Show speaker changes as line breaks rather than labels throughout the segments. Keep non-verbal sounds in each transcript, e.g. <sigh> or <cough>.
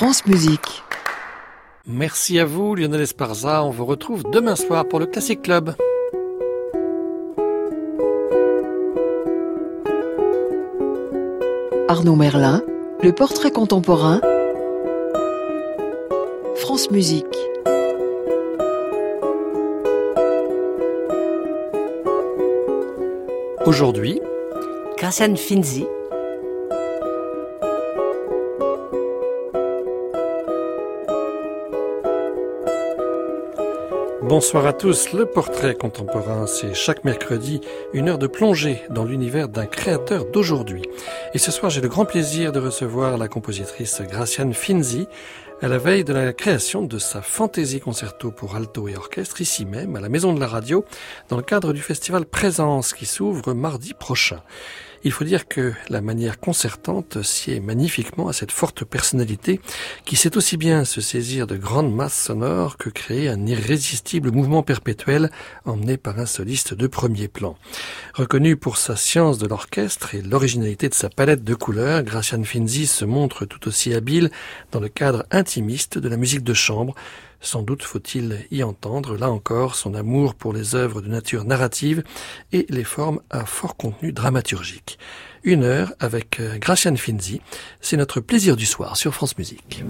France Musique.
Merci à vous, Lionel Esparza. On vous retrouve demain soir pour le Classic Club.
Arnaud Merlin, le portrait contemporain. France Musique.
Aujourd'hui,
Graciane Finzi.
Bonsoir à tous. Le portrait contemporain, c'est chaque mercredi une heure de plongée dans l'univers d'un créateur d'aujourd'hui. Et ce soir, j'ai le grand plaisir de recevoir la compositrice Graciane Finzi à la veille de la création de sa fantaisie concerto pour alto et orchestre ici même, à la Maison de la Radio, dans le cadre du festival Présence qui s'ouvre mardi prochain. Il faut dire que la manière concertante sied magnifiquement à cette forte personnalité qui sait aussi bien se saisir de grandes masses sonores que créer un irrésistible mouvement perpétuel emmené par un soliste de premier plan. Reconnu pour sa science de l'orchestre et l'originalité de sa palette de couleurs, Gracian Finzi se montre tout aussi habile dans le cadre de la musique de chambre, sans doute faut-il y entendre, là encore, son amour pour les œuvres de nature narrative et les formes à fort contenu dramaturgique. Une heure avec euh, Gracian Finzi, c'est notre plaisir du soir sur France Musique.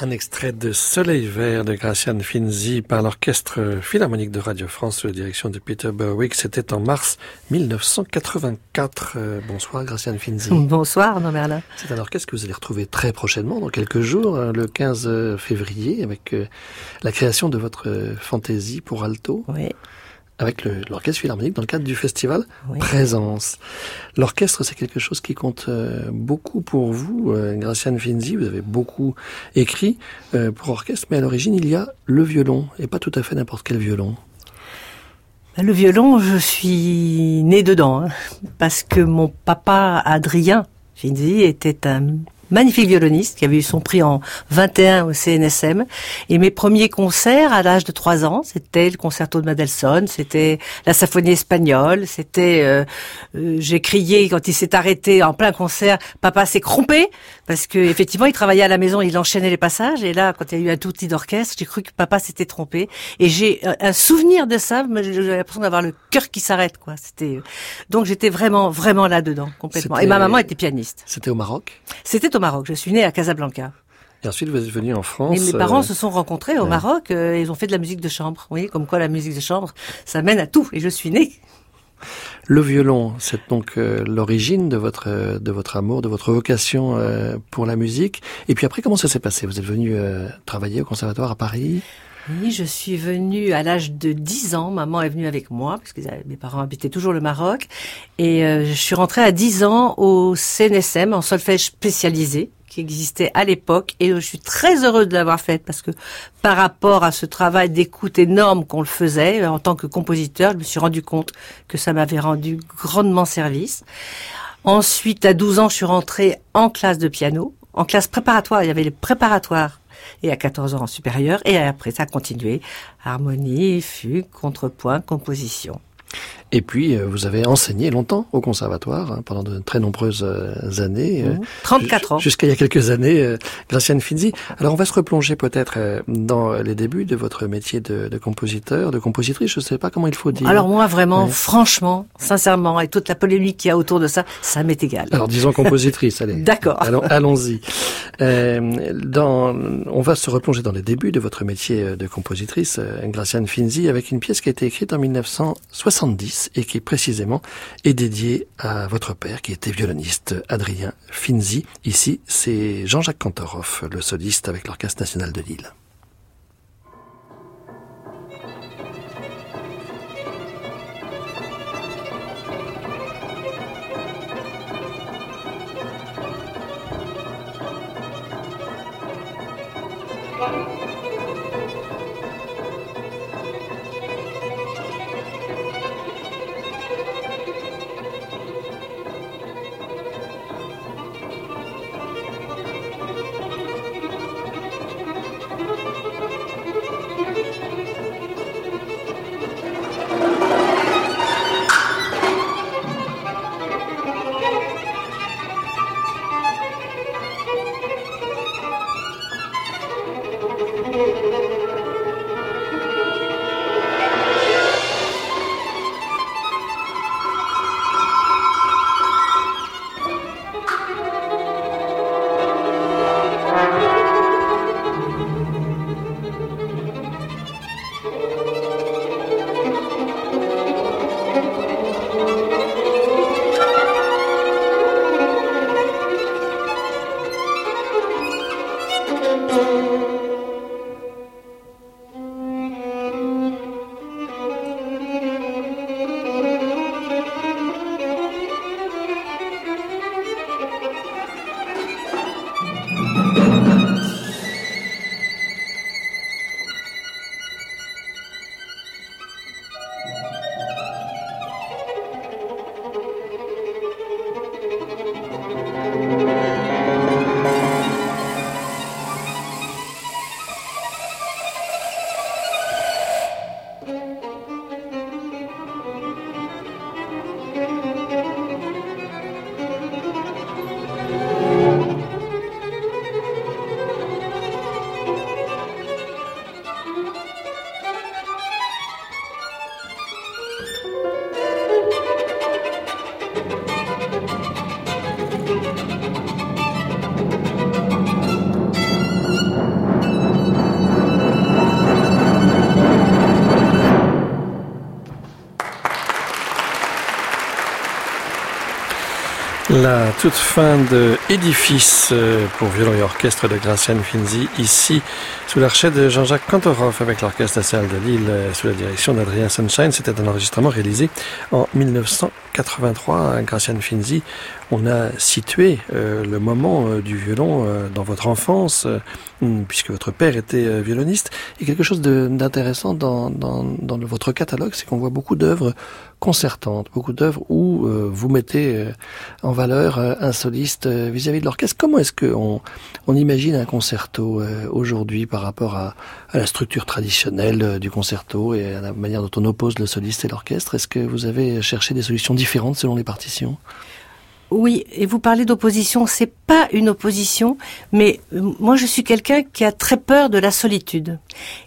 Un extrait de Soleil vert de Gracian Finzi par l'Orchestre Philharmonique de Radio France sous la direction de Peter Berwick. C'était en mars 1984. Euh, bonsoir Gracian Finzi. <laughs>
Bonsoir non Merlin.
C'est un orchestre que vous allez retrouver très prochainement, dans quelques jours, hein, le 15 février, avec euh, la création de votre fantaisie pour alto.
Oui
avec l'Orchestre Philharmonique dans le cadre du festival Présence. L'orchestre, c'est quelque chose qui compte euh, beaucoup pour vous, euh, Graciane Finzi. Vous avez beaucoup écrit euh, pour orchestre, mais à l'origine, il y a le violon, et pas tout à fait n'importe quel violon.
Ben, le violon, je suis né dedans, hein, parce que mon papa Adrien Finzi était un magnifique violoniste qui avait eu son prix en 21 au CNSM. Et mes premiers concerts à l'âge de 3 ans, c'était le concerto de Mendelssohn, c'était la symphonie espagnole, c'était euh, euh, j'ai crié quand il s'est arrêté en plein concert, papa s'est crompé parce que effectivement il travaillait à la maison, il enchaînait les passages et là quand il y a eu un tout petit d'orchestre, j'ai cru que papa s'était trompé et j'ai un souvenir de ça, j'ai l'impression d'avoir le cœur qui s'arrête quoi. C'était donc j'étais vraiment vraiment là dedans complètement. Et ma maman était pianiste.
C'était au Maroc?
C'était Maroc. Je suis née à Casablanca.
Et ensuite, vous êtes venu en France.
mes parents euh, se sont rencontrés au Maroc. Euh, ils ont fait de la musique de chambre. Vous voyez, comme quoi la musique de chambre, ça mène à tout. Et je suis née.
Le violon, c'est donc euh, l'origine de votre de votre amour, de votre vocation pour la musique. Et puis après, comment ça s'est passé? Vous êtes venu travailler au conservatoire à Paris?
Oui, je suis venue à l'âge de 10 ans. Maman est venue avec moi, parce que mes parents habitaient toujours le Maroc. Et euh, je suis rentrée à 10 ans au CNSM, en solfège spécialisé, qui existait à l'époque. Et je suis très heureuse de l'avoir faite, parce que par rapport à ce travail d'écoute énorme qu'on le faisait, en tant que compositeur, je me suis rendu compte que ça m'avait rendu grandement service. Ensuite, à 12 ans, je suis rentrée en classe de piano, en classe préparatoire. Il y avait les préparatoires et à 14 ans en supérieur, et après ça a continué. Harmonie, fugue, contrepoint, composition.
Et puis, euh, vous avez enseigné longtemps au conservatoire, hein, pendant de très nombreuses euh, années.
34
euh,
ans.
Jusqu'à il y a quelques années, Graciane Finzi. Alors, on va se replonger peut-être dans les débuts de votre métier de, de, compositeur, de compositrice, je ne sais pas comment il faut dire.
Alors moi, vraiment, franchement, sincèrement, et toute la polémique qu'il y a autour de ça, ça m'est égal.
Alors, disons compositrice, allez. <laughs>
D'accord.
Allons-y. dans, on va se replonger dans les débuts de votre métier de compositrice, Graciane Finzi, avec une pièce qui a été écrite en 1970 et qui précisément est dédié à votre père qui était violoniste, Adrien Finzi. Ici, c'est Jean-Jacques Kantorov, le soliste avec l'Orchestre national de Lille. La toute fin de Édifice euh, pour violon et orchestre de Graciane Finzi, ici sous l'archet de Jean-Jacques Kantorov avec l'Orchestre national de Lille euh, sous la direction d'Adrien Sunshine. C'était un enregistrement réalisé en 1983. Graciane Finzi, on a situé euh, le moment du violon dans votre enfance, puisque votre père était violoniste. Et quelque chose d'intéressant dans, votre catalogue, c'est qu'on voit beaucoup d'œuvres concertantes, beaucoup d'œuvres où vous mettez en valeur euh, un soliste euh, vis-à-vis de l'orchestre. Comment est-ce qu'on on imagine un concerto euh, aujourd'hui par rapport à, à, la structure traditionnelle du concerto et à la manière dont on oppose le soliste et l'orchestre? Est-ce que vous avez cherché des solutions différentes selon les partitions
oui, et vous parlez d'opposition, c'est pas une opposition, mais moi je suis quelqu'un qui a très peur de la solitude.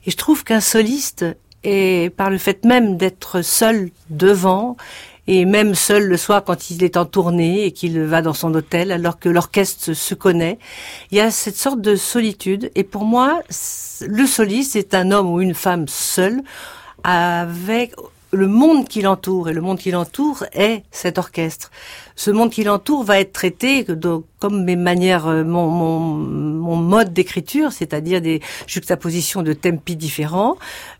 Et je trouve qu'un soliste est, par le fait même d'être seul devant, et même seul le soir quand il est en tournée et qu'il va dans son hôtel alors que l'orchestre se connaît. Il y a cette sorte de solitude et pour moi, le soliste est un homme ou une femme seul avec le monde qui l'entoure et le monde qui l'entoure est cet orchestre. Ce monde qui l'entoure va être traité comme mes manières, euh, mon, mon, mon mode d'écriture, c'est-à-dire des juxtapositions de tempi différents,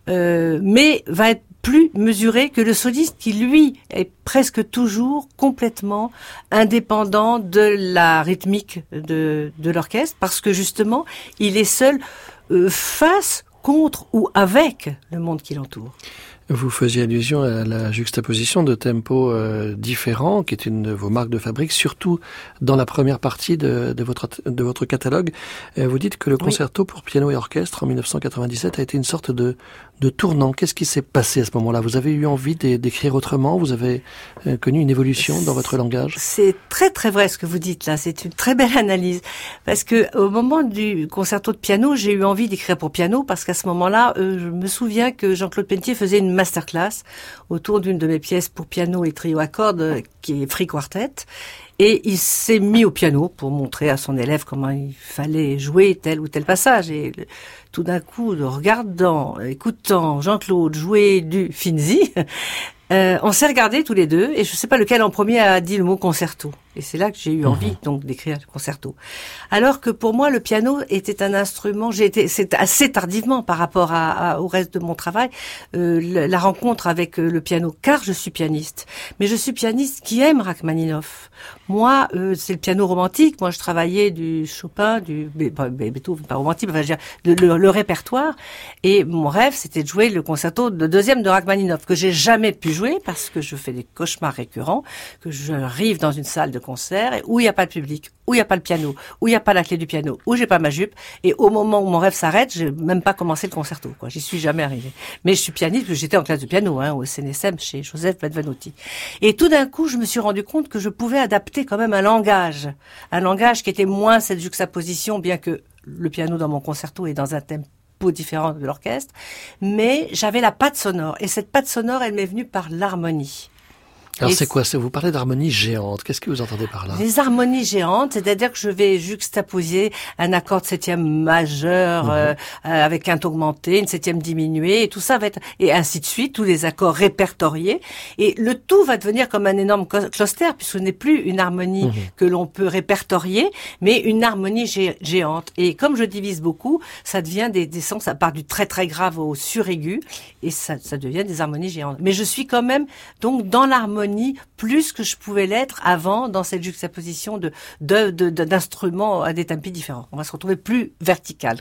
euh, mais va être plus mesuré que le soliste qui, lui, est presque toujours complètement indépendant de la rythmique de, de l'orchestre, parce que justement, il est seul euh, face, contre ou avec le monde qui l'entoure.
Vous faisiez allusion à la juxtaposition de tempos euh, différents, qui est une de vos marques de fabrique, surtout dans la première partie de, de votre, de votre catalogue. Euh, vous dites que le concerto pour piano et orchestre en 1997 a été une sorte de, de tournant. Qu'est-ce qui s'est passé à ce moment-là? Vous avez eu envie d'écrire autrement? Vous avez euh, connu une évolution dans votre langage?
C'est très très vrai ce que vous dites là. C'est une très belle analyse parce que au moment du concerto de piano, j'ai eu envie d'écrire pour piano parce qu'à ce moment-là, je me souviens que Jean-Claude Pentier faisait une masterclass autour d'une de mes pièces pour piano et trio à cordes, qui est Free Quartet. Et il s'est mis au piano pour montrer à son élève comment il fallait jouer tel ou tel passage. Et tout d'un coup, regardant, écoutant Jean-Claude jouer du Finzi, euh, on s'est regardés tous les deux et je ne sais pas lequel en premier a dit le mot concerto. Et c'est là que j'ai eu envie mhm. donc d'écrire le concerto. Alors que pour moi le piano était un instrument, j'ai été c'est assez tardivement par rapport à, au reste de mon travail euh, la, rencontre avec euh, le piano car je suis pianiste. Mais je suis pianiste qui aime Rachmaninoff. Moi euh, c'est le piano romantique, moi je travaillais du Chopin, du Beethoven pas romantique, enfin, le, le, le, répertoire et mon rêve c'était de jouer le concerto de deuxième de Rachmaninoff que j'ai jamais pu jouer parce que je fais des cauchemars récurrents, que j'arrive dans une salle de concert où il n'y a pas de public, où il n'y a pas le piano, où il n'y a pas la clé du piano, où j'ai pas ma jupe. Et au moment où mon rêve s'arrête, j'ai même pas commencé le concerto. Quoi, j'y suis jamais arrivé. Mais je suis pianiste j'étais en classe de piano hein, au CNSM chez Joseph Benvenuti. Et tout d'un coup, je me suis rendu compte que je pouvais adapter quand même un langage, un langage qui était moins cette juxtaposition, bien que le piano dans mon concerto est dans un tempo différent de l'orchestre, mais j'avais la patte sonore. Et cette patte sonore, elle m'est venue par l'harmonie.
Alors c'est quoi? Vous parlez d'harmonie géante. Qu'est-ce que vous entendez par là?
Les harmonies géantes, c'est-à-dire que je vais juxtaposer un accord de septième majeur mhm. euh, euh, avec un augmenté, une septième diminuée, et tout ça va être et ainsi de suite, tous les accords répertoriés. Et le tout va devenir comme un énorme cluster, puisque ce n'est plus une harmonie mhm. que l'on peut répertorier, mais une harmonie géante. Et comme je divise beaucoup, ça devient des, des sons, ça part du très très grave au suraigu, et ça, ça devient des harmonies géantes. Mais je suis quand même donc dans l'harmonie plus que je pouvais l'être avant dans cette juxtaposition de d'instruments à des tempis différents. On va se retrouver plus vertical.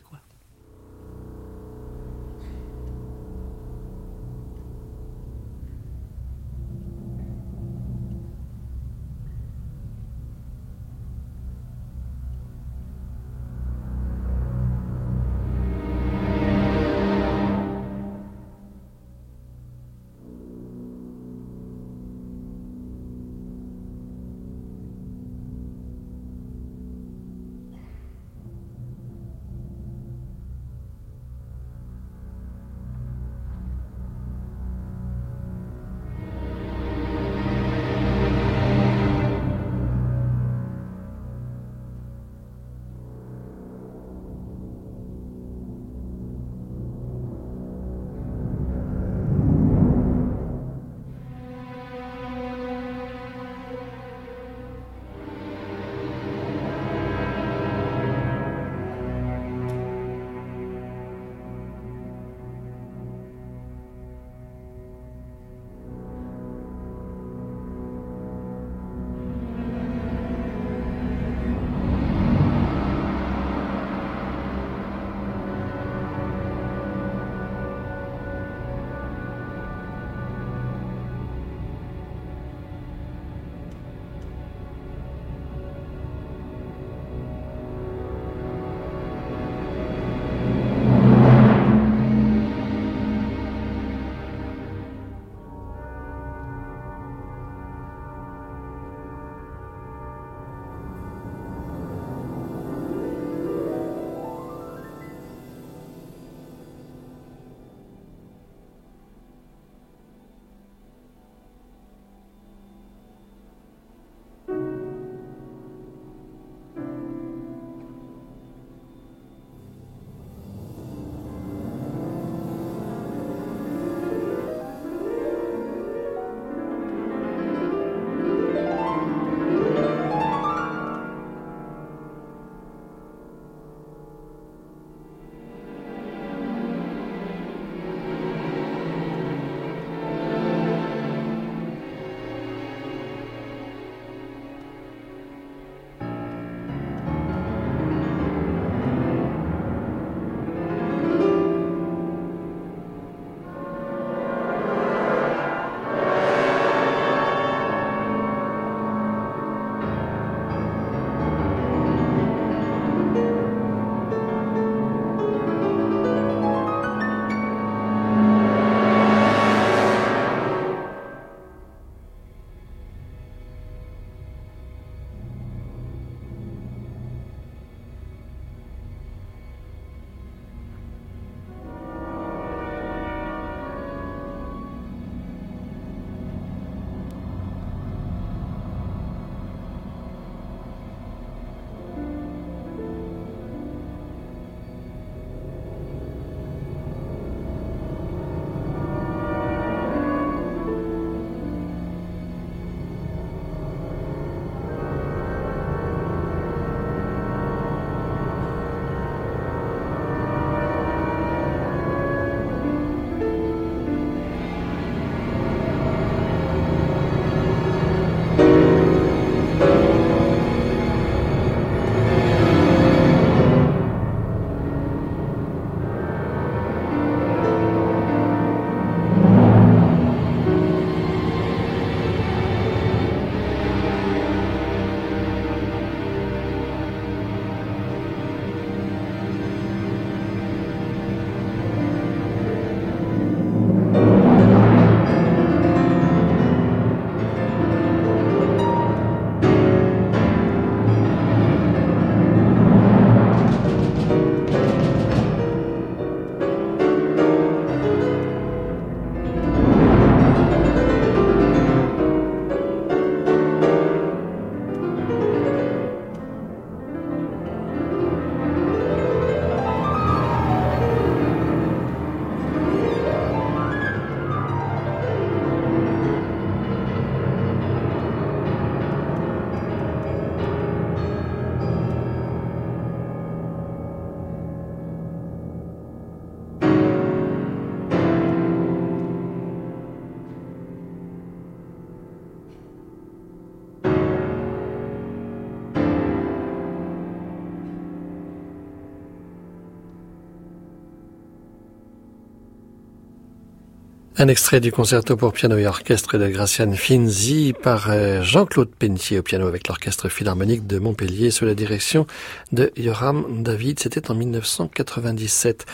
Un extrait du concerto pour piano et orchestre de Graciane Finzi par euh, Jean-Claude Pentier au piano avec l'orchestre philharmonique de Montpellier sous la direction de Yoram David. C'était en 1997.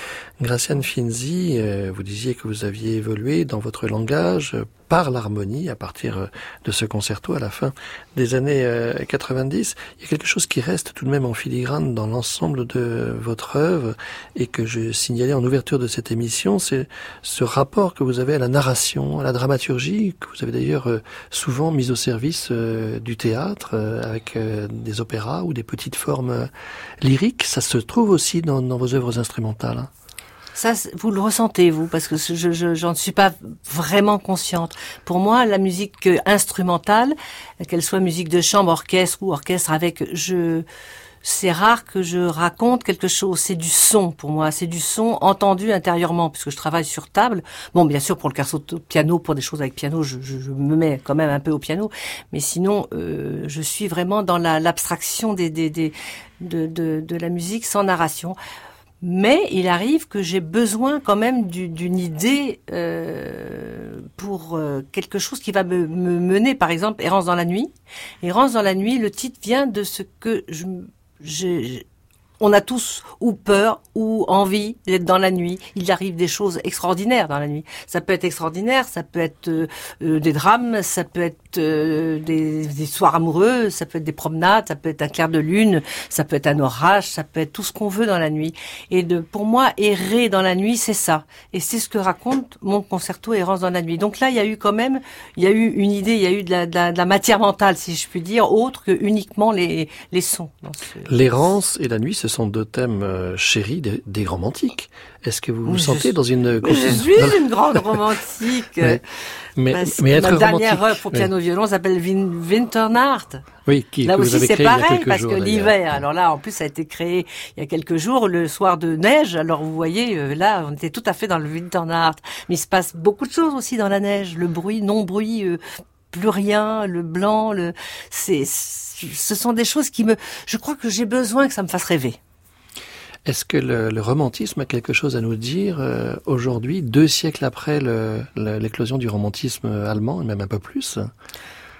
Graciane Finzi, euh, vous disiez que vous aviez évolué dans votre langage par l'harmonie à partir euh, de ce concerto à la fin des années 90. Euh, Il y a quelque chose qui reste tout de même en filigrane dans l'ensemble de votre œuvre et que je signalais en ouverture de cette émission, c'est ce rapport que vous avez à la narration, à la dramaturgie, que vous avez d'ailleurs euh, souvent mis au service du théâtre avec des opéras ou des petites formes lyriques. Ça se trouve aussi dans, dans vos œuvres instrumentales.
Ça, vous le ressentez, vous, parce que je, je, j'en suis pas vraiment consciente. Pour moi, la musique instrumentale, qu'elle soit musique de chambre, orchestre ou orchestre avec, je, c'est rare que je raconte quelque chose. C'est du son pour moi. C'est du son entendu intérieurement, puisque je travaille sur table. Bon, bien sûr, pour le piano, pour des choses avec piano, je, je, je, me mets quand même un peu au piano. Mais sinon, euh, je suis vraiment dans la, l'abstraction des, des, des de, de, de, la musique sans narration. Mais il arrive que j'ai besoin quand même d'une idée euh, pour euh, quelque chose qui va me, me, mener, par exemple, Errance dans la nuit. Errance dans la nuit, le titre vient de ce que je, on a tous ou peur ou envie d'être dans la nuit. Il arrive des choses extraordinaires dans la nuit. Ça peut être extraordinaire, ça peut être euh des drames, ça peut être euh, des, soirs amoureux, ça peut être des promenades, ça peut être un clair de lune, ça peut être un orage, ça peut être tout ce qu'on veut dans la nuit. Et pour moi, errer dans la nuit, c'est ça. Et c'est ce que raconte mon concerto Errance dans la nuit. Donc là, il y a eu quand même, il y a eu une idée, il y a eu de la, matière mentale, si je puis dire, autre que uniquement les, sons.
Ce... L'errance et la nuit, ce sont deux thèmes euh, chéris des, des romantiques. Est-ce que vous vous sentez dans une...
Je suis une grande romantique. <laughs>
mais, mais, mais être
ma dernière œuvre pour piano violon s'appelle Winternacht.
Oui, qui,
là
que
aussi
c'est
pareil parce
jours,
que l'hiver. Alors là, en plus, ça a été créé il y a quelques jours, le soir de neige. Alors vous voyez, euh, là, on était tout à fait dans le Winternacht. Mais il se passe beaucoup de choses aussi dans la neige. Le bruit, non bruit. Euh, plus rien, le blanc, le, c'est, ce sont des choses qui me, je crois que j'ai besoin que ça me fasse rêver.
Est-ce que le, romantisme a quelque chose à nous dire euh, aujourd'hui, deux siècles après l'éclosion du romantisme allemand, et même un peu plus?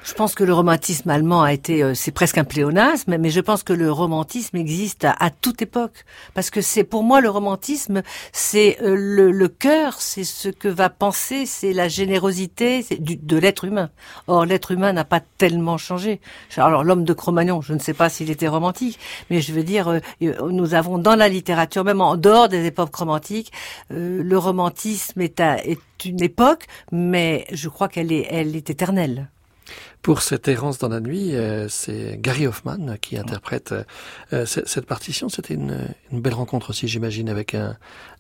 Je pense que le romantisme allemand a été, euh, c'est presque un pléonasme, mais je pense que le romantisme existe à, toute époque, parce que c'est pour moi le romantisme, c'est euh, le, le cœur, c'est ce que va penser, c'est la générosité du, de l'être humain. Or l'être humain n'a pas tellement changé. Alors l'homme de Cro-Magnon, je ne sais pas s'il était romantique, mais je veux dire, euh, nous avons dans la littérature, même en dehors des époques romantiques, le romantisme est, à, est une époque, mais je crois qu'elle est, elle est éternelle.
Pour cette errance dans la nuit, euh, c'est Gary Hoffman qui interprète euh, cette partition. C'était une, une, belle rencontre aussi, j'imagine, avec un,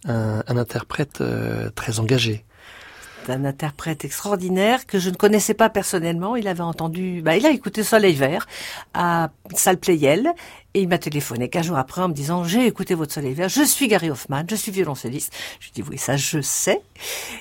un, un interprète euh, très engagé
un interprète extraordinaire que je ne connaissais pas personnellement. Il avait entendu, bah, il a écouté Soleil Vert à Salle Playel et il m'a téléphoné qu'un jour après en me disant j'ai écouté votre Soleil Vert, je suis Gary Hoffman, je suis violoncelliste. Je dis oui ça je sais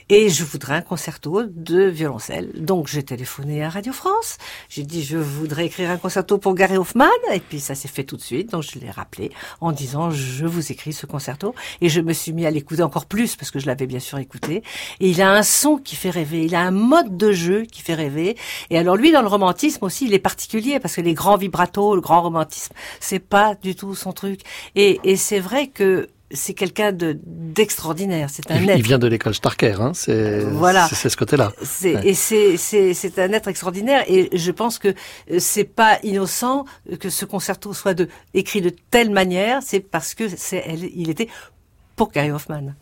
et je voudrais un concerto de violoncelle. Donc j'ai téléphoné à Radio France. J'ai dit je voudrais écrire un concerto pour Gary Hoffman et puis ça s'est fait tout de suite. Donc je l'ai rappelé en disant je vous écris ce concerto et je me suis mis à l'écouter encore plus parce que je l'avais bien sûr écouté et il a un son qui fait rêver, il a un mode de jeu qui fait rêver et alors lui dans le romantisme aussi il est particulier parce que les grands vibratos, le grand romantisme c'est pas du tout son truc. Et, et c'est vrai que c'est quelqu'un de d'extraordinaire. C'est un
il,
être.
Il vient de l'école Starker, hein. C'est
voilà.
C'est ce côté-là.
Ouais. Et c'est c'est c'est un être extraordinaire. Et je pense que c'est pas innocent que ce concerto soit de écrit de telle manière. C'est parce que c'est il était pour Gary Hoffman.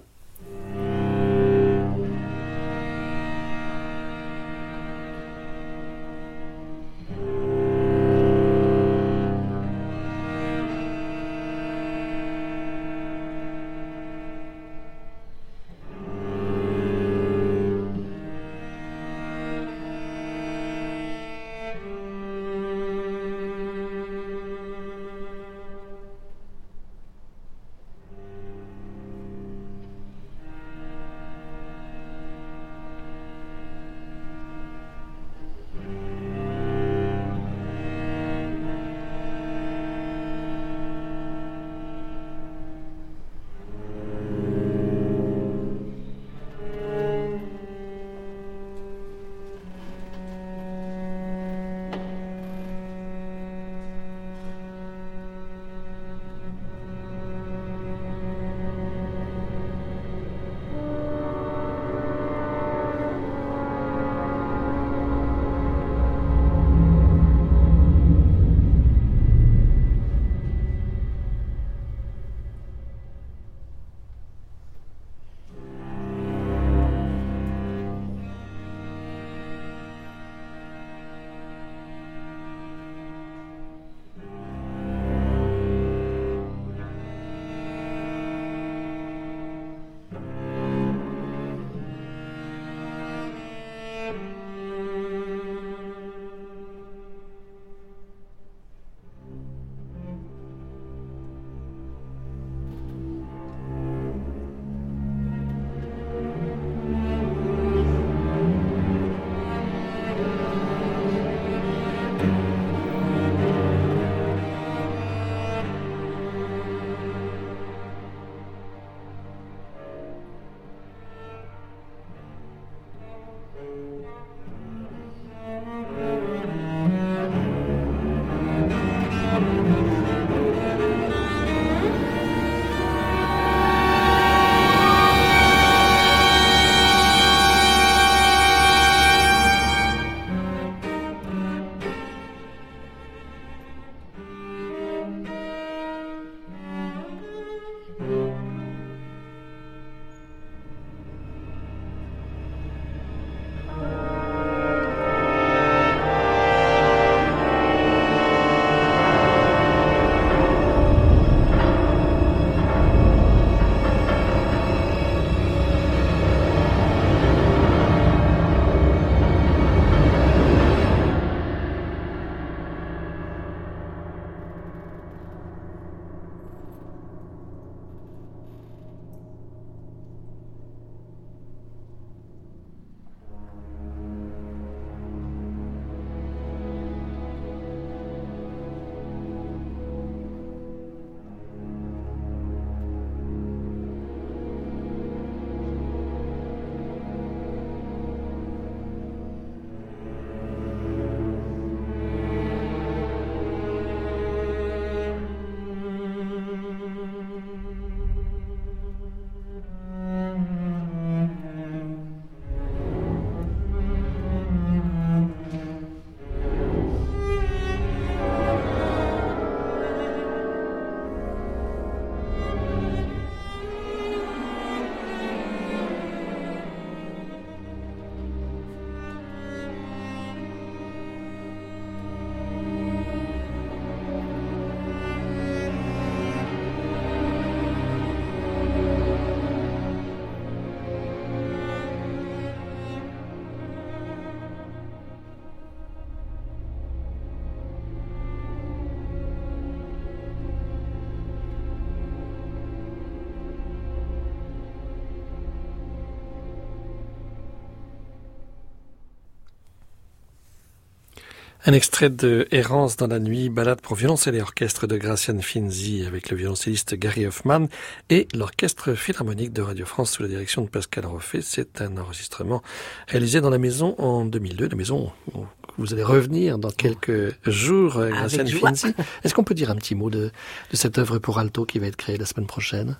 Un extrait de Errance dans la nuit, balade pour violoncelle et orchestre de Gracian Finzi avec le violoncelliste Gary Hoffman et l'orchestre philharmonique de Radio France sous la direction de Pascal Roffet. C'est un enregistrement réalisé dans la maison en 2002, la maison où vous allez revenir dans quelques jours, euh, Gracian Finzi. <laughs> Est-ce qu'on peut dire un petit mot de, de cette œuvre pour alto qui va être créée la semaine prochaine?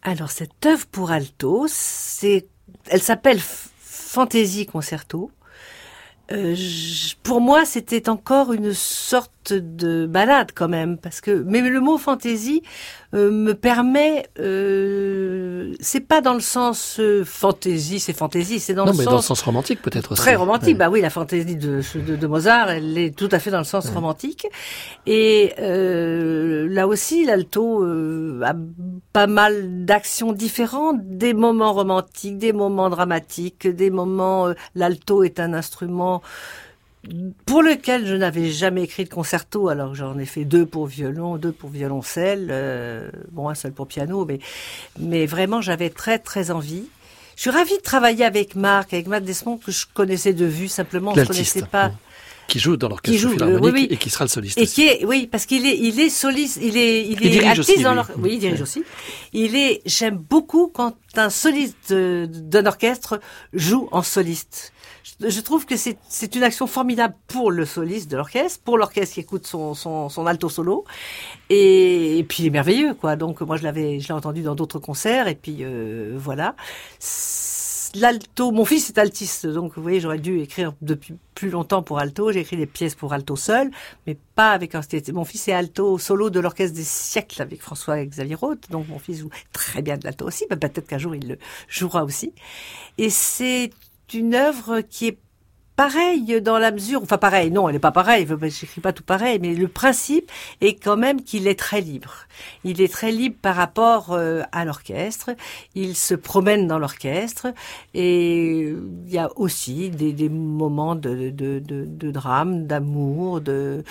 Alors cette œuvre pour alto, c'est, elle s'appelle Fantasy Concerto. Euh, pour moi, c'était encore une sorte de balade quand même, parce que mais le mot fantaisie euh, me permet, euh, c'est pas dans le sens euh, fantaisie, c'est fantaisie, c'est dans
non,
le
mais
sens
dans le sens romantique peut-être.
Très romantique, bah oui, la fantaisie de, de, de, Mozart, elle est tout à fait dans le sens ouais. romantique, et là aussi, l'alto a pas mal d'actions différentes, des moments romantiques, des moments dramatiques, des moments. l'alto est un instrument pour lequel je n'avais jamais écrit de concerto, alors j'en ai fait deux pour violon, deux pour violoncelle, euh, bon un seul pour piano, mais mais vraiment j'avais très très envie. Je suis ravie de travailler avec Marc, avec Matt Desmond que je connaissais de vue simplement, je connaissais pas.
Qui joue dans l'orchestre philharmonique euh, oui, oui. et qui sera le soliste.
Et
aussi.
qui est, oui, parce qu'il est, il est soliste, il est, il,
il
est
artiste
dans l'orchestre. Oui, il dirige aussi. Il est, j'aime beaucoup quand un soliste d'un orchestre joue en soliste je trouve que c'est une action formidable pour le soliste de l'orchestre, pour l'orchestre qui écoute son, son, son alto solo, et, puis il est merveilleux, quoi. Donc moi je l'avais, je l'ai entendu dans d'autres concerts, et puis euh, voilà. L'alto, mon fils est altiste, donc vous voyez, j'aurais dû écrire depuis plus longtemps pour alto. J'ai écrit des pièces pour alto seul, mais pas avec un Mon fils est alto solo de l'orchestre des siècles avec François Xavier Roth, donc mon fils joue très bien de l'alto aussi. Peut-être qu'un jour il le jouera aussi. Et c'est une œuvre qui est pareille dans la mesure, enfin pareil, non, elle n'est pas pareille, j'écris pas tout pareil, mais le principe est quand même qu'il est très libre. Il est très libre par rapport euh, à l'orchestre, il se promène dans l'orchestre et il y a aussi des, des moments de, de, de, de drame, d'amour, de,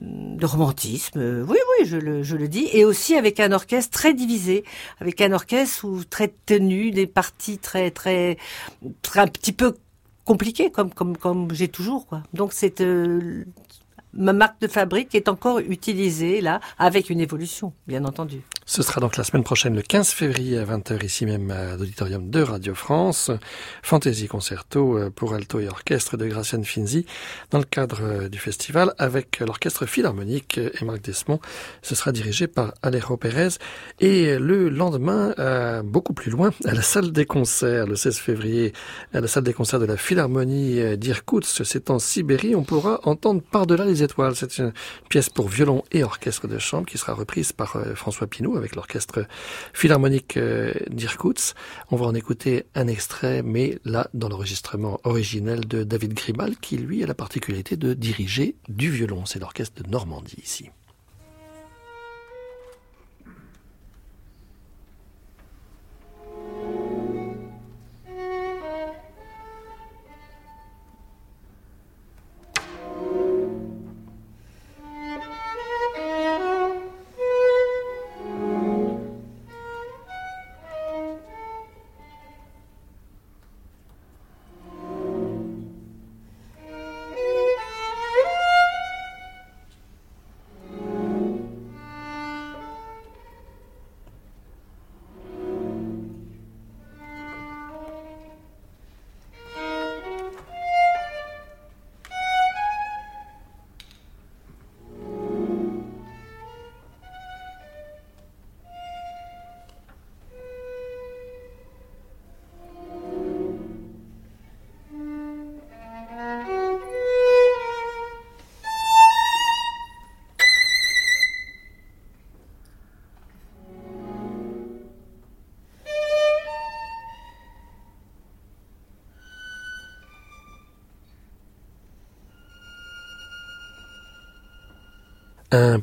de romantisme, oui, oui, je le, je le dis, et aussi avec un orchestre très divisé, avec un orchestre où très tenu, des parties très, très, très un petit peu compliquées, comme, comme, comme j'ai toujours, quoi. Donc c'est euh, ma marque de fabrique est encore utilisée là, avec une évolution, bien entendu.
Ce sera donc la semaine prochaine, le 15 février à 20h, ici même à l'auditorium de Radio France. Fantasy Concerto pour alto et orchestre de Graciane Finzi dans le cadre du festival avec l'orchestre philharmonique et Marc Desmond. Ce sera dirigé par Alejo Pérez. Et le lendemain, euh, beaucoup plus loin, à la salle des concerts, le 16 février, à la salle des concerts de la Philharmonie d'Irkoutsk, c'est en Sibérie, on pourra entendre Par-delà les C'est une pièce pour violon et orchestre de chambre qui sera reprise par François Pinault avec l'orchestre philharmonique d'Irkoutsk. On va en écouter un extrait, mais là, dans l'enregistrement originel de David Grimal, qui lui a la particularité de diriger du violon. C'est l'orchestre de Normandie ici.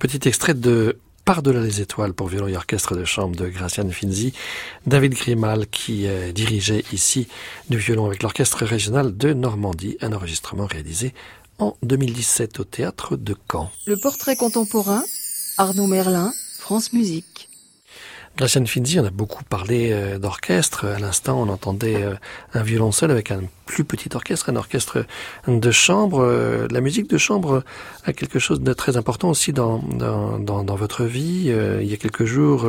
Petit extrait de Par-delà les étoiles pour violon et orchestre de chambre de Graciane Finzi, David Grimal qui dirigeait ici du violon avec l'orchestre régional de Normandie, un enregistrement réalisé en 2017 au théâtre de Caen.
Le portrait contemporain, Arnaud Merlin, France Musique.
Graciane Finzi, on a beaucoup parlé euh, d'orchestre. À l'instant, on entendait euh, un violoncelle avec un plus petit orchestre, un orchestre de chambre. Euh, la musique de chambre a quelque chose de très important aussi dans, dans, dans, votre vie. Il y a quelques jours,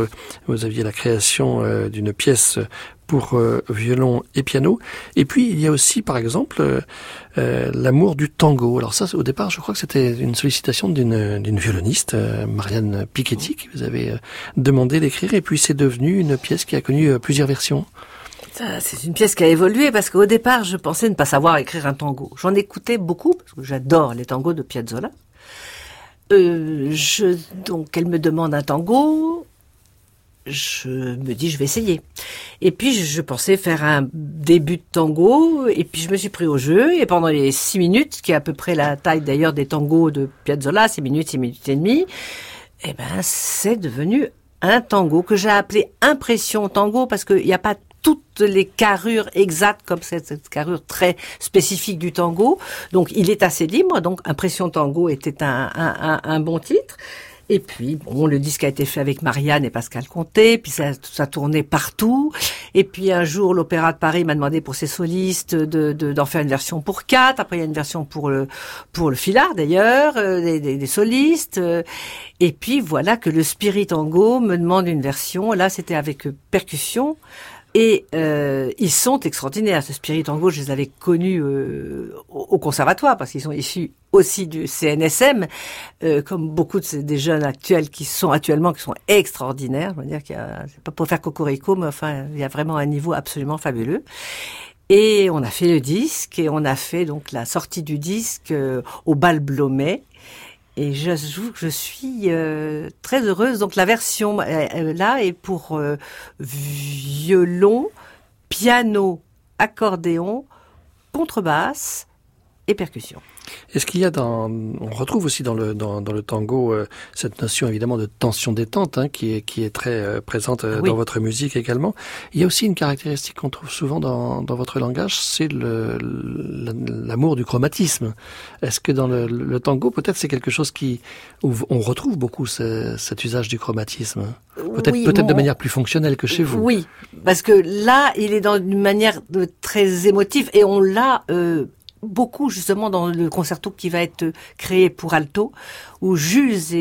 vous aviez la création d'une pièce pour euh, violon et piano. Et puis il y a aussi, par exemple, euh, euh, l'amour du tango. Alors ça, au départ, je crois que c'était une sollicitation d'une violoniste, Marianne Piketty, qui vous avait demandé d'écrire. Et puis c'est devenu une pièce qui a connu plusieurs versions.
C'est une pièce qui a évolué parce qu'au départ, je pensais ne pas savoir écrire un tango. J'en écoutais beaucoup parce que j'adore les tangos de Piazzolla. je, donc, elle me demande un tango je me dis je vais essayer. Et puis je, pensais faire un début de tango et puis je me suis pris au jeu et pendant les six minutes, qui est à peu près la taille d'ailleurs des tangos de Piazzolla, six minutes, six minutes et demie, eh ben c'est devenu un tango que j'ai appelé impression tango parce qu'il n'y a pas toutes les carrures exactes comme cette, cette, carrure très spécifique du tango. Donc il est assez libre. Donc impression tango était un, un, un bon titre. Et puis, bon, le disque a été fait avec Marianne et Pascal Comté, puis ça, ça tournait partout. Et puis un jour, l'Opéra de Paris m'a demandé pour ses solistes de, d'en faire une version pour quatre. Après, il y a une version pour le pour le filard d'ailleurs, euh, des, des, solistes. Et puis voilà que le Spirit Tango me demande une version. Là, c'était avec percussion. Et euh, ils sont extraordinaires. Ce Spirit Tango, je les avais connus euh, au, conservatoire parce qu'ils sont issus aussi du CNSM, euh, comme beaucoup de des jeunes actuels qui sont actuellement qui sont extraordinaires. Je veux dire qu'il c'est pas pour faire cocorico, mais enfin il y a vraiment un niveau absolument fabuleux. Et on a fait le disque et on a fait donc la sortie du disque euh, au bal Blomet et j'avoue que je suis euh, très heureuse. Donc la version euh, euh, là est pour violon, piano, accordéon, contrebasse et percussion.
Est-ce qu'il y a dans, on retrouve aussi dans le dans, dans le tango euh, cette notion évidemment de tension détente hein, qui est qui est très euh, présente euh, dans votre musique également. Il y a aussi une caractéristique qu'on trouve souvent dans dans votre langage, c'est le l'amour du chromatisme. Est-ce que dans le, le tango peut-être c'est quelque chose qui où on retrouve beaucoup ce, cet usage du chromatisme? Peut-être peut-être de manière plus fonctionnelle que chez vous.
Oui, parce que là il est dans une manière de, très émotive et on l'a beaucoup justement dans le concerto qui va être créé pour alto, où j'use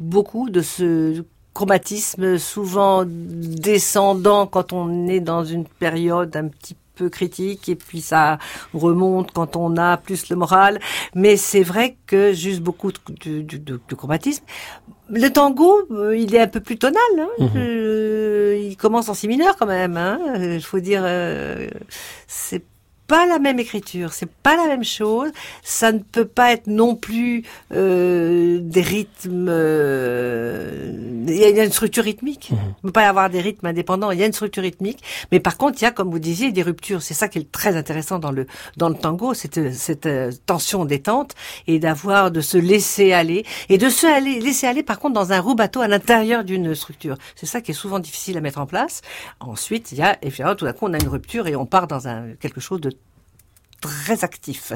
beaucoup de ce chromatisme souvent descendant quand on est dans une période un petit peu critique et puis ça remonte quand on a plus le moral. Mais c'est vrai que j'use beaucoup de, de, chromatisme. Le tango, euh, il est un peu plus tonal. Hein. Mhm. Euh, il commence en si mineur quand même. Hein. Il faut dire, euh, c'est pas la même écriture, c'est pas la même chose. Ça ne peut pas être non plus euh, des rythmes. Euh, il y a une structure rythmique. Il ne peut pas y avoir des rythmes indépendants. Il y a une structure rythmique. Mais par contre, il y a, comme vous disiez, des ruptures. C'est ça qui est très intéressant dans le dans le tango, cette cette euh, tension détente et d'avoir de se laisser aller et de se aller laisser aller. Par contre, dans un rubato à l'intérieur d'une structure. C'est ça qui est souvent difficile à mettre en place. Ensuite, il y a évidemment tout d'un coup on a une rupture et on part dans un quelque chose de très actif.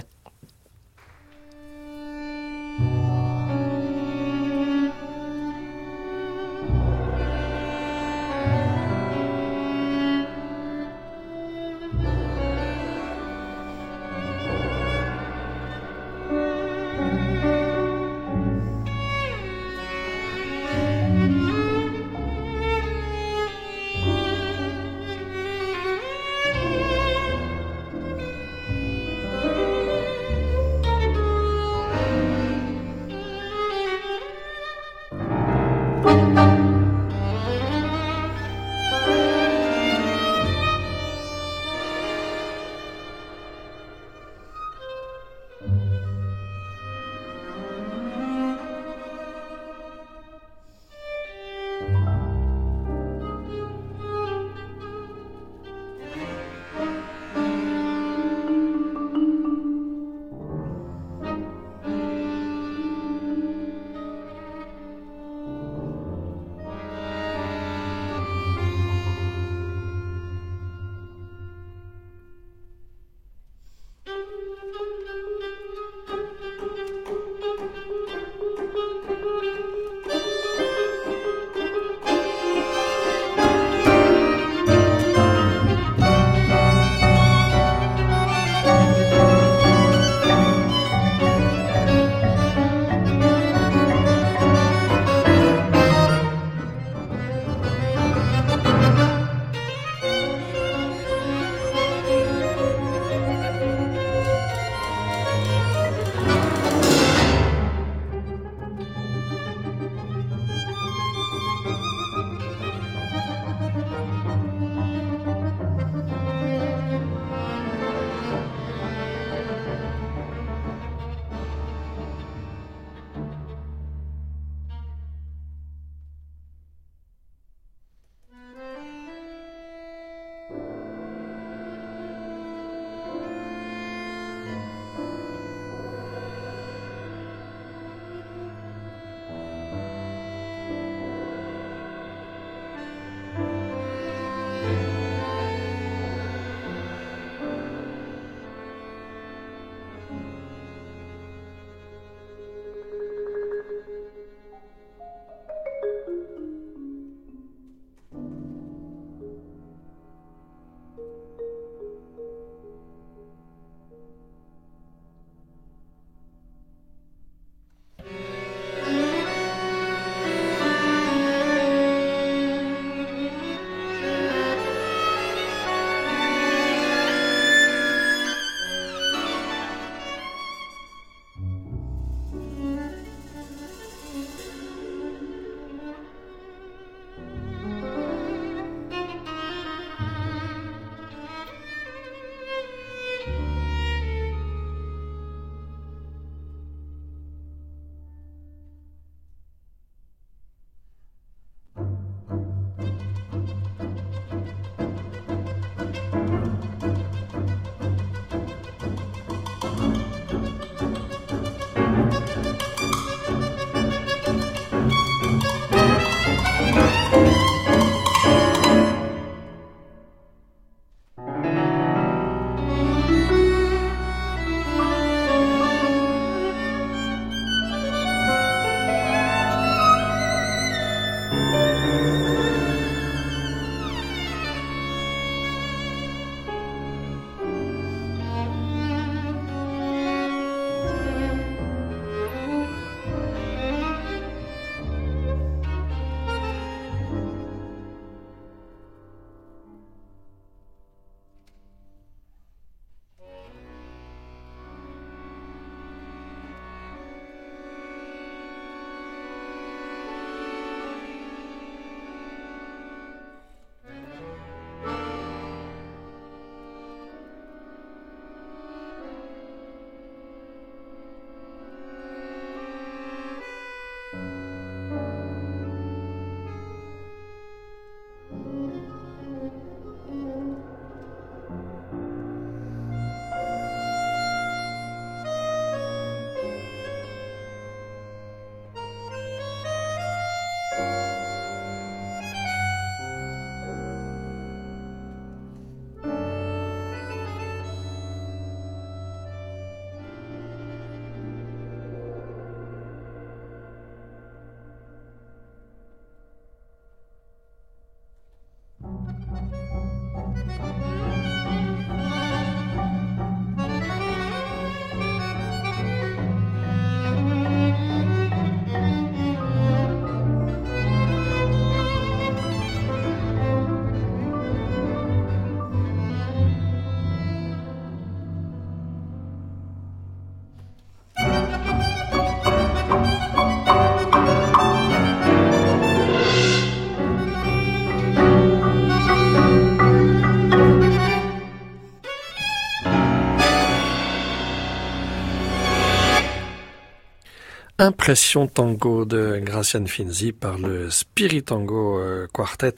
Impression Tango de Gracian Finzi par le Spirit Tango euh, Quartet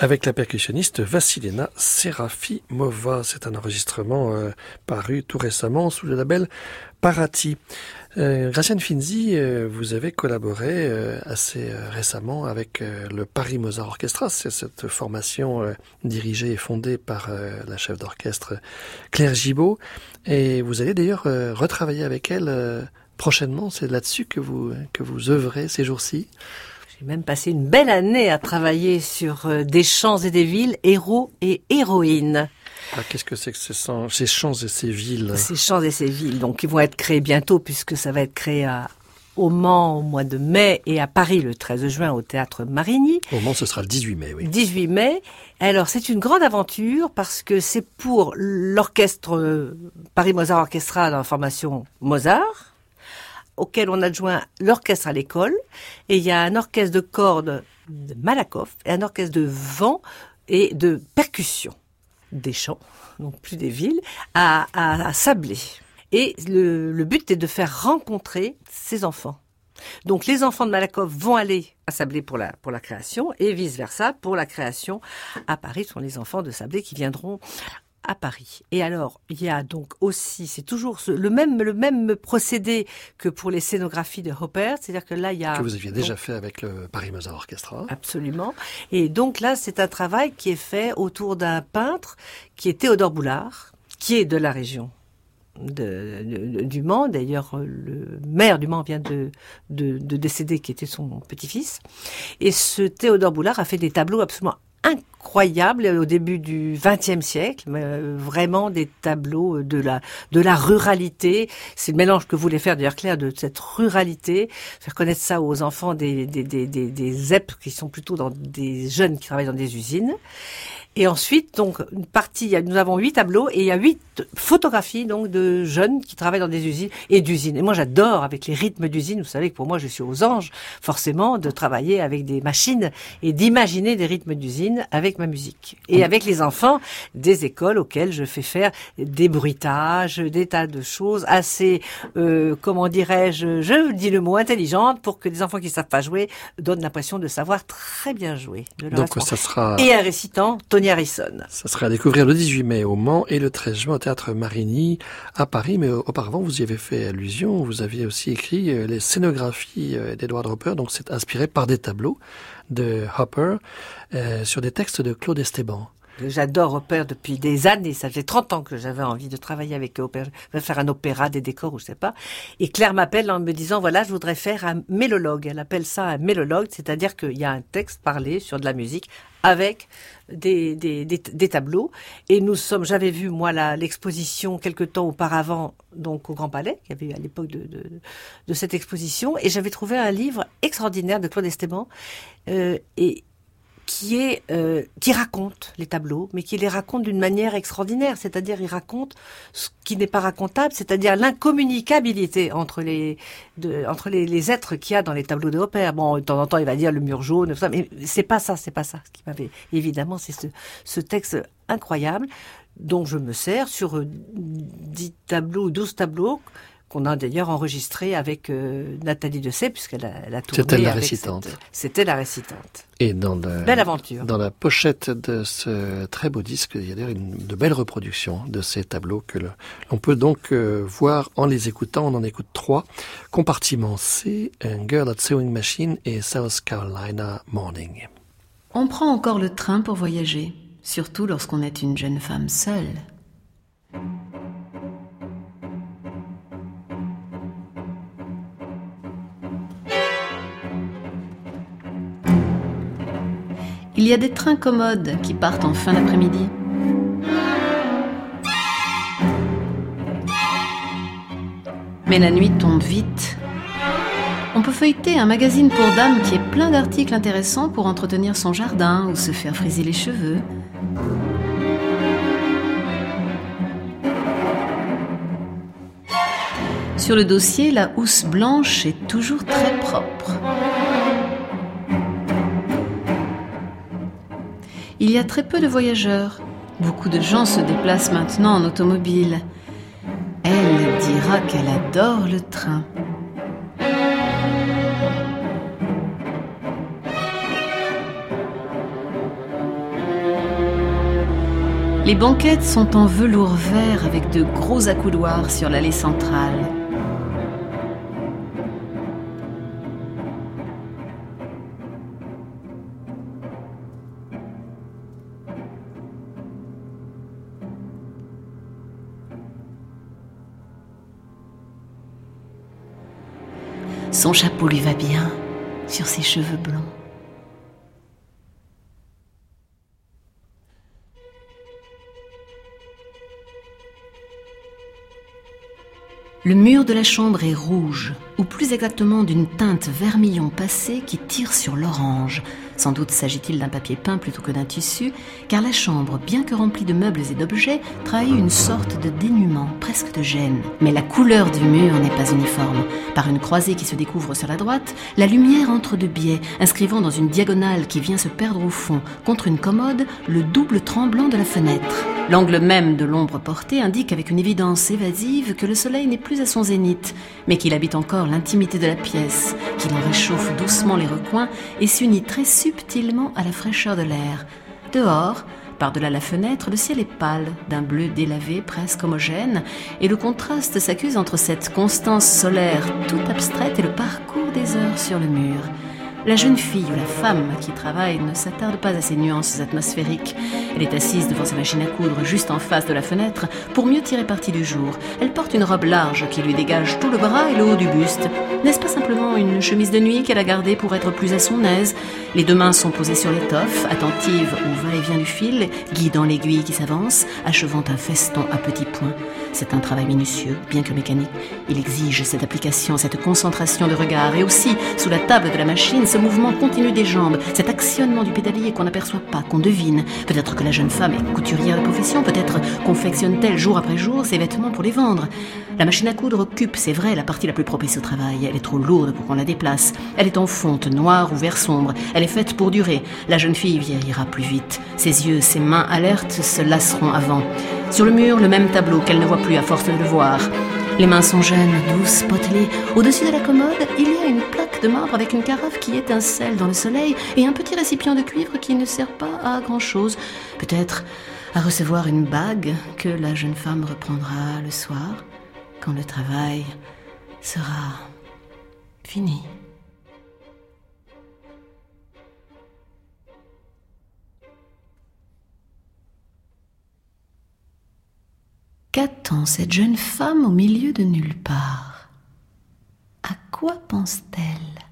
avec la percussionniste Vassilina Serafimova. C'est un enregistrement euh, paru tout récemment sous le label Parati. Euh, Gracian Finzi, euh, vous avez collaboré assez récemment avec le Paris Mozart Orchestra. C'est cette formation dirigée et fondée par la chef d'orchestre Claire Gibault. Et vous allez d'ailleurs retravailler avec elle prochainement. C'est là-dessus que vous, que vous œuvrez ces jours-ci.
J'ai même passé une belle année à travailler sur euh, des champs et des villes, héros et héroïnes.
Ah, Qu'est-ce que c'est que ces, ces champs et ces villes?
Ces champs et ces villes, donc ils vont être créés bientôt puisque ça va être créé à, au Mans au mois de mai et à Paris le 13 juin au théâtre Marigny.
Au Mans, ce sera le 18 mai, oui.
18 mai. Alors, c'est une grande aventure parce que c'est pour l'orchestre euh, Paris Mozart Orchestra dans la formation Mozart auquel on adjoint l'orchestre à l'école. Et il y a un orchestre de cordes de Malakoff et un orchestre de vent et de percussion des champs, non plus des villes, à, à, Sablé. Et le, le but est de faire rencontrer ces enfants. Donc les enfants de Malakoff vont aller à Sablé pour la, pour la création et vice-versa pour la création à Paris. Ce sont les enfants de Sablé qui viendront à Paris. Et alors, il y a donc aussi, c'est toujours le même le même procédé que pour les scénographies de Hopper, c'est-à-dire que là il y a
que vous aviez déjà fait avec le Paris Mozart Orchestra.
Absolument. Et donc là, c'est un travail qui est fait autour d'un peintre qui est Théodore Boulard, qui est de la région de, du Mans. D'ailleurs, le maire du Mans vient de, de, de décéder, qui était son petit-fils. Et ce Théodore Boulard a fait des tableaux absolument incroyable au début du XXe siècle, euh, vraiment des tableaux de la de la ruralité. C'est le mélange que voulait faire d'ailleurs Claire de cette ruralité, faire connaître ça aux enfants des des des des, des ZEP qui sont plutôt dans des jeunes qui travaillent dans des usines. Et ensuite, donc, une partie, nous avons huit tableaux et il y a huit photographies, donc, de jeunes qui travaillent dans des usines et d'usines. Et moi, j'adore avec les rythmes d'usines. Vous savez que pour moi, je suis aux anges, forcément, de travailler avec des machines et d'imaginer des rythmes d'usine avec ma musique. Et avec les enfants des écoles auxquelles je fais faire des bruitages, des tas de choses assez, euh, comment dirais-je, je dis le mot intelligente pour que des enfants qui savent pas jouer donnent l'impression de savoir très bien jouer.
donc, ça sera...
Et un récitant,
Ça sera à découvrir le 18 mai au Mans et le 13 juin au Théâtre Marigny à Paris. Mais auparavant, vous y avez fait allusion. Vous aviez aussi écrit euh, les scénographies euh, d'Edward Hopper. Donc c'est inspiré par des tableaux de Hopper euh, sur des textes de Claude Esteban.
J'adore Hopper depuis des années. Ça fait 30 ans que j'avais envie de travailler avec Hopper. Je faire un opéra, des décors ou je sais pas. Et Claire m'appelle en me disant, voilà, je voudrais faire un mélologue. Elle appelle ça un mélologue, c'est-à-dire qu'il y a un texte parlé sur de la musique avec des, des, des, tableaux. Et nous sommes, j'avais vu moi l'exposition quelque temps auparavant, donc au Grand Palais, qui avait eu à l'époque de, de, de, cette exposition, et j'avais trouvé un livre extraordinaire de Claude Esteban. Euh, et qui est euh, qui raconte les tableaux, mais qui les raconte d'une manière extraordinaire. C'est-à-dire, il raconte ce qui n'est pas racontable, c'est-à-dire l'incommunicabilité entre les entre les, êtres qu'il y a dans les tableaux de Hopper. Bon, de temps en temps, il va dire le mur jaune, ça, mais c'est pas ça, c'est pas ça. Ce qui m'avait évidemment, c'est ce, ce texte incroyable dont je me sers sur dix tableaux, douze tableaux qu'on a d'ailleurs enregistré avec euh, Nathalie Dessay, puisqu'elle a, elle a tourné.
C'était la récitante.
C'était la récitante.
Et dans la,
belle aventure.
Dans la pochette de ce très beau disque, il y a d'ailleurs de belles reproductions de ces tableaux que l'on peut donc euh, voir en les écoutant. On en écoute trois compartiments C, Un Girl at Sewing Machine et South Carolina Morning.
On prend encore le train pour voyager, surtout lorsqu'on est une jeune femme seule. Il y a des trains commodes qui partent en fin d'après-midi. Mais la nuit tombe vite. On peut feuilleter un magazine pour dames qui est plein d'articles intéressants pour entretenir son jardin ou se faire friser les cheveux. Sur le dossier, la housse blanche est toujours très propre. il y a très peu de voyageurs. Beaucoup de gens se déplacent maintenant en automobile. Elle dira qu'elle adore le train. Les banquettes sont en velours vert avec de gros accoudoirs sur l'allée centrale. Son chapeau lui va bien sur ses cheveux blonds. Le mur de la chambre est rouge, ou plus exactement d'une teinte vermillon passée qui tire sur l'orange. Sans doute s'agit-il d'un papier peint plutôt que d'un tissu, car la chambre, bien que remplie de meubles et d'objets, trahit une sorte de dénuement, presque de gêne. Mais la couleur du mur n'est pas uniforme. Par une croisée qui se découvre sur la droite, la lumière entre de biais, inscrivant dans une diagonale qui vient se perdre au fond, contre une commode, le double tremblant de la fenêtre. L'angle même de l'ombre portée indique avec une évidence évasive que le soleil n'est plus à son zénith, mais qu'il habite encore l'intimité de la pièce, qu'il en réchauffe doucement les recoins et s'unit très subtilement à la fraîcheur de l'air. Dehors, par-delà la fenêtre, le ciel est pâle, d'un bleu délavé presque homogène, et le contraste s'accuse entre cette constance solaire toute abstraite et le parcours des heures sur le mur. La jeune fille ou la femme qui travaille ne s'attarde pas à ces nuances atmosphériques. Elle est assise devant sa machine à coudre juste en face de la fenêtre pour mieux tirer parti du jour. Elle porte une robe large qui lui dégage tout le bras et le haut du buste. N'est-ce pas simplement une chemise de nuit qu'elle a gardée pour être plus à son aise? Les deux mains sont posées sur l'étoffe, attentives au va-et-vient du fil, guidant l'aiguille qui s'avance, achevant un feston à petits points. C'est un travail minutieux, bien que mécanique. Il exige cette application, cette concentration de regard et aussi, sous la table de la machine, ce mouvement continu des jambes, cet actionnement du pédalier qu'on n'aperçoit pas, qu'on devine. Peut-être que la jeune femme est couturière de profession, peut-être confectionne-t-elle jour après jour ses vêtements pour les vendre. La machine à coudre occupe, c'est vrai, la partie la plus propice au travail. Elle est trop lourde pour qu'on la déplace. Elle est en fonte, noire ou vert sombre. Elle est faite pour durer. La jeune fille vieillira plus vite. Ses yeux, ses mains alertes se lasseront avant. Sur le mur, le même tableau qu'elle ne voit plus à force de le voir. Les mains sont jeunes, douces, potelées. Au-dessus de la commode, il y a une plaque de marbre avec une carafe qui étincelle dans le soleil et un petit récipient de cuivre qui ne sert pas à grand-chose. Peut-être à recevoir une bague que la jeune femme reprendra le soir quand le travail sera fini. Qu'attend cette jeune femme au milieu de nulle part? À quoi pense-t-elle?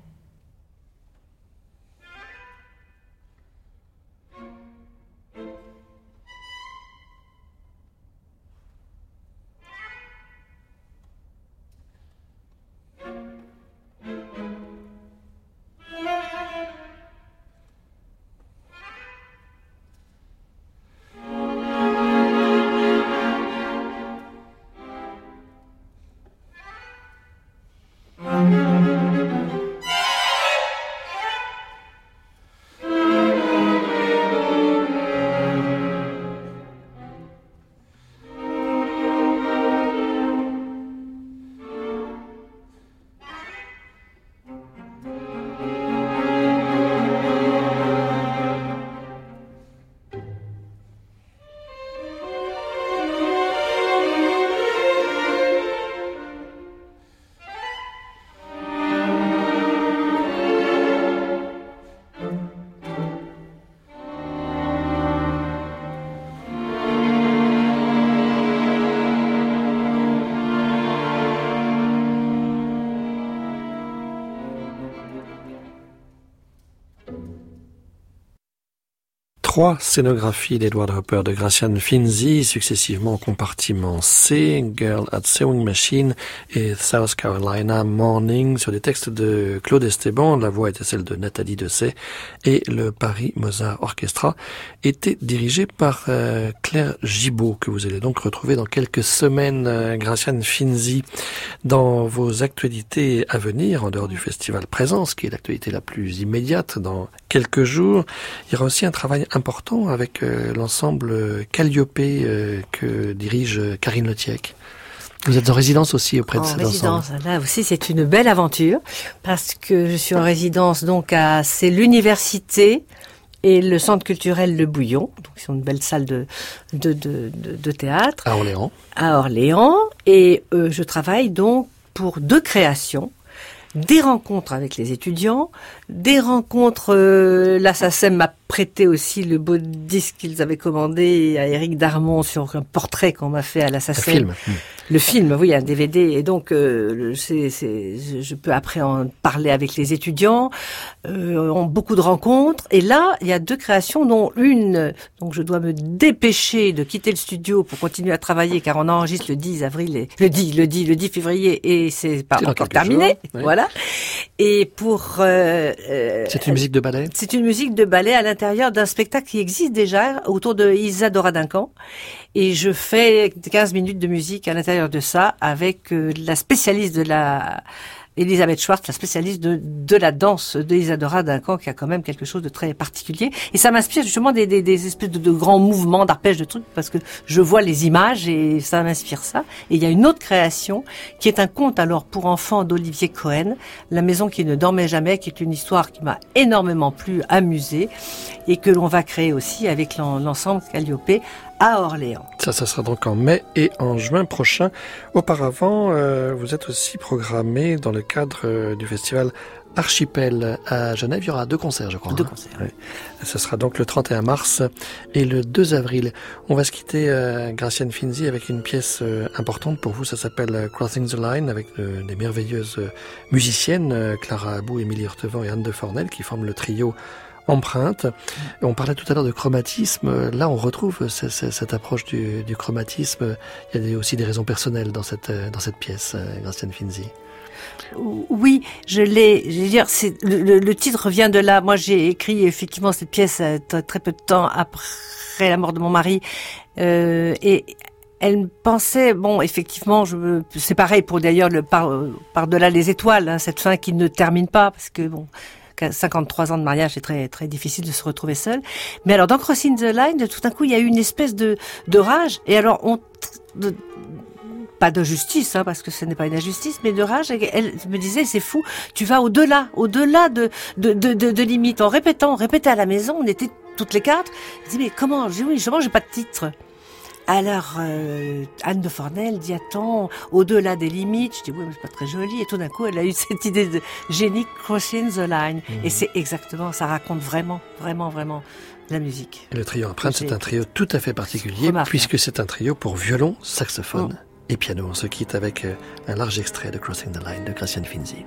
Trois scénographies d'Edward Hopper de Gracian Finzi, successivement au compartiment C, Girl at Sewing Machine et South Carolina Morning, sur des textes de Claude Esteban, la voix était celle de Nathalie Dessay, et le Paris Mozart Orchestra était dirigé par euh, Claire Gibault, que vous allez donc retrouver dans quelques semaines, euh, Gracian Finzi, dans vos actualités à venir, en dehors du festival Présence, qui est l'actualité la plus immédiate dans quelques jours. Il y aura aussi un travail important avec euh, l'ensemble Calliope euh, que dirige Karine Letiec. Vous êtes en résidence aussi auprès de
en
cet
résidence.
ensemble.
Là aussi, c'est une belle aventure parce que je suis en résidence donc à c'est l'université et le centre culturel Le Bouillon, donc c'est une belle salle de, de, de, de, de théâtre.
À Orléans.
À Orléans. Et euh, je travaille donc pour deux créations des rencontres avec les étudiants, des rencontres. Euh, L'Assassin m'a prêté aussi le beau disque qu'ils avaient commandé à Eric Darmon sur un portrait qu'on m'a fait à l'Assassin.
Le film.
Le film, oui, un DVD. Et donc, euh, c'est, je peux après en parler avec les étudiants. Euh, ont beaucoup de rencontres. Et là, il y a deux créations, dont une. Donc, je dois me dépêcher de quitter le studio pour continuer à travailler, car on enregistre le 10 avril, et, le 10, le 10, le 10 février, et c'est pas encore terminé. Voilà. <laughs> Et pour. Euh,
euh, c'est une musique de ballet.
C'est une musique de ballet à l'intérieur d'un spectacle qui existe déjà autour de Isadora Duncan. Et je fais 15 minutes de musique à l'intérieur de ça avec euh, la spécialiste de la Elisabeth Schwartz, la spécialiste de, de la danse de Isadora Duncan, qui a quand même quelque chose de très particulier. Et ça m'inspire justement des, des, des espèces de, de, grands mouvements d'arpèges de trucs, parce que je vois les images et ça m'inspire ça. Et il y a une autre création, qui est un conte alors pour enfants d'Olivier Cohen, La maison qui ne dormait jamais, qui est une histoire qui m'a énormément plu, amusée, et que l'on va créer aussi avec l'ensemble Calliope à Orléans.
Ça, ça sera donc en mai et en juin prochain. Auparavant, euh, vous êtes aussi programmé dans le cadre euh, du festival Archipel à Genève. Il y aura deux concerts, je crois.
Deux hein. concerts. Oui.
Ce sera donc le 31 mars et le 2 avril. On va se quitter, euh, Graciane Finzi, avec une pièce euh, importante pour vous. Ça s'appelle euh, Crossing the Line avec euh, des merveilleuses musiciennes, Clara Abou, Émilie Hurtevant et Anne de Fornel, qui forment le trio empreinte. On parlait tout à l'heure de chromatisme. Là, on retrouve cette approche du, du chromatisme. Il y a aussi des raisons personnelles dans cette, dans cette pièce, Graciane Finzi.
Oui, je l'ai. Je le, titre vient de là. Moi, j'ai écrit effectivement cette pièce très peu de temps après la mort de mon mari, euh, et elle pensait, bon, effectivement, c'est pareil pour d'ailleurs le par, par delà les étoiles, hein, cette fin qui ne termine pas parce que bon. 53 ans de mariage, c'est très très difficile de se retrouver seul. Mais alors dans Crossing the Line, tout d'un coup, il y a eu une espèce de, rage. Et alors on pas de justice, hein, parce que ce n'est pas une injustice, mais de rage. Elle me disait, c'est fou, tu vas au-delà, au-delà de, de, de, de, de limites. En répétant, on répétait à la maison, on était toutes les quatre. Elle dit, mais comment J'ai oui, justement, j'ai pas de titre. Alors, euh, Anne de Fornel dit, attends, au-delà des limites. Je dis, oui, mais c'est pas très joli. Et tout d'un coup, elle a eu <laughs> cette idée de génie crossing the line. Mmh. Et c'est exactement, ça raconte vraiment, vraiment, vraiment la musique.
Et le trio empreinte, c'est un trio tout à fait particulier, puisque c'est un trio pour violon, saxophone. Et piano. On se quitte avec un large extrait de Crossing the Line de Graciane Finzi.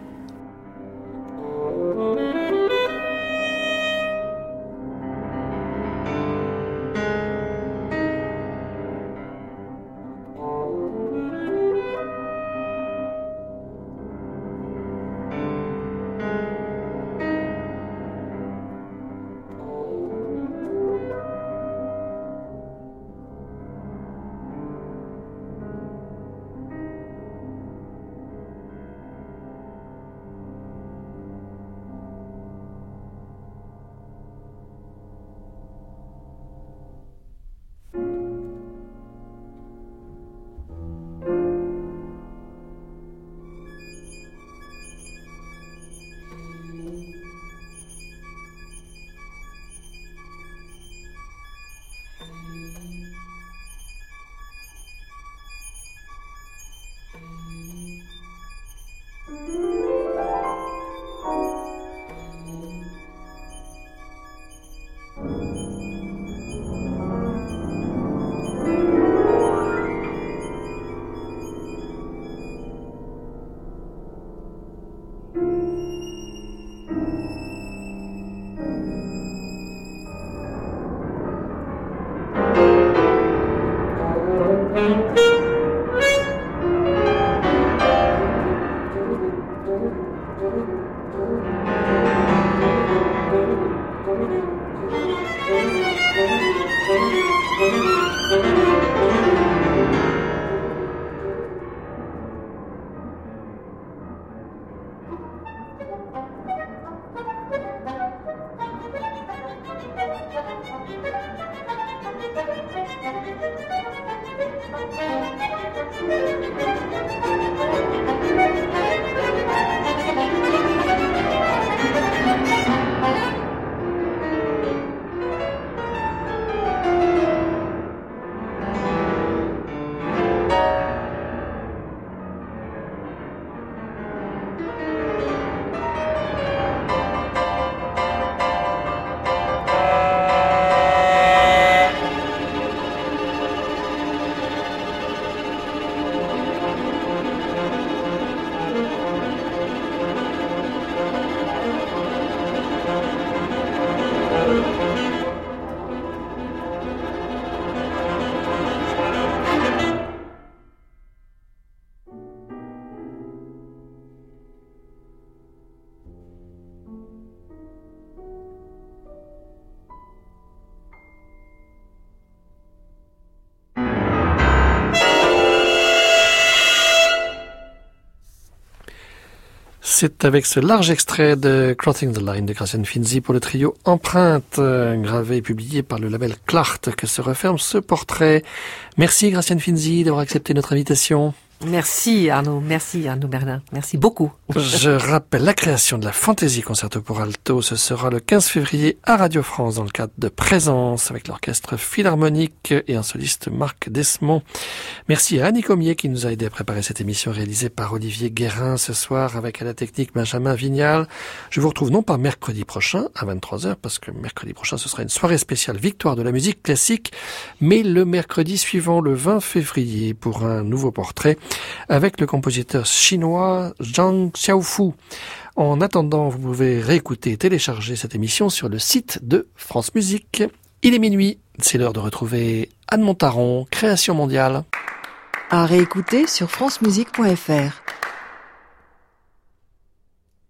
C'est avec ce large extrait de Crossing the Line de Gracian Finzi pour le trio Empreinte, euh, gravé et publié par le label Clart, que se referme ce portrait. Merci Gracian Finzi d'avoir accepté notre invitation.
Merci Arnaud, merci Arnaud Berlin, merci beaucoup.
Je rappelle la création de la Fantaisie Concerto pour Alto, ce sera le 15 février à Radio France dans le cadre de Présence avec l'orchestre philharmonique et un soliste Marc Desmond. Merci à Annie Comier qui nous a aidé à préparer cette émission réalisée par Olivier Guérin ce soir avec à la technique Benjamin Vignal. Je vous retrouve non pas mercredi prochain à 23h parce que mercredi prochain ce sera une soirée spéciale victoire de la musique classique, mais le mercredi suivant le 20 février pour un nouveau portrait avec le compositeur chinois Zhang Xiaofu. En attendant, vous pouvez réécouter et télécharger cette émission sur le site de France Musique. Il est minuit, c'est l'heure de retrouver Anne Montaron, Création mondiale.
À réécouter sur francemusique.fr.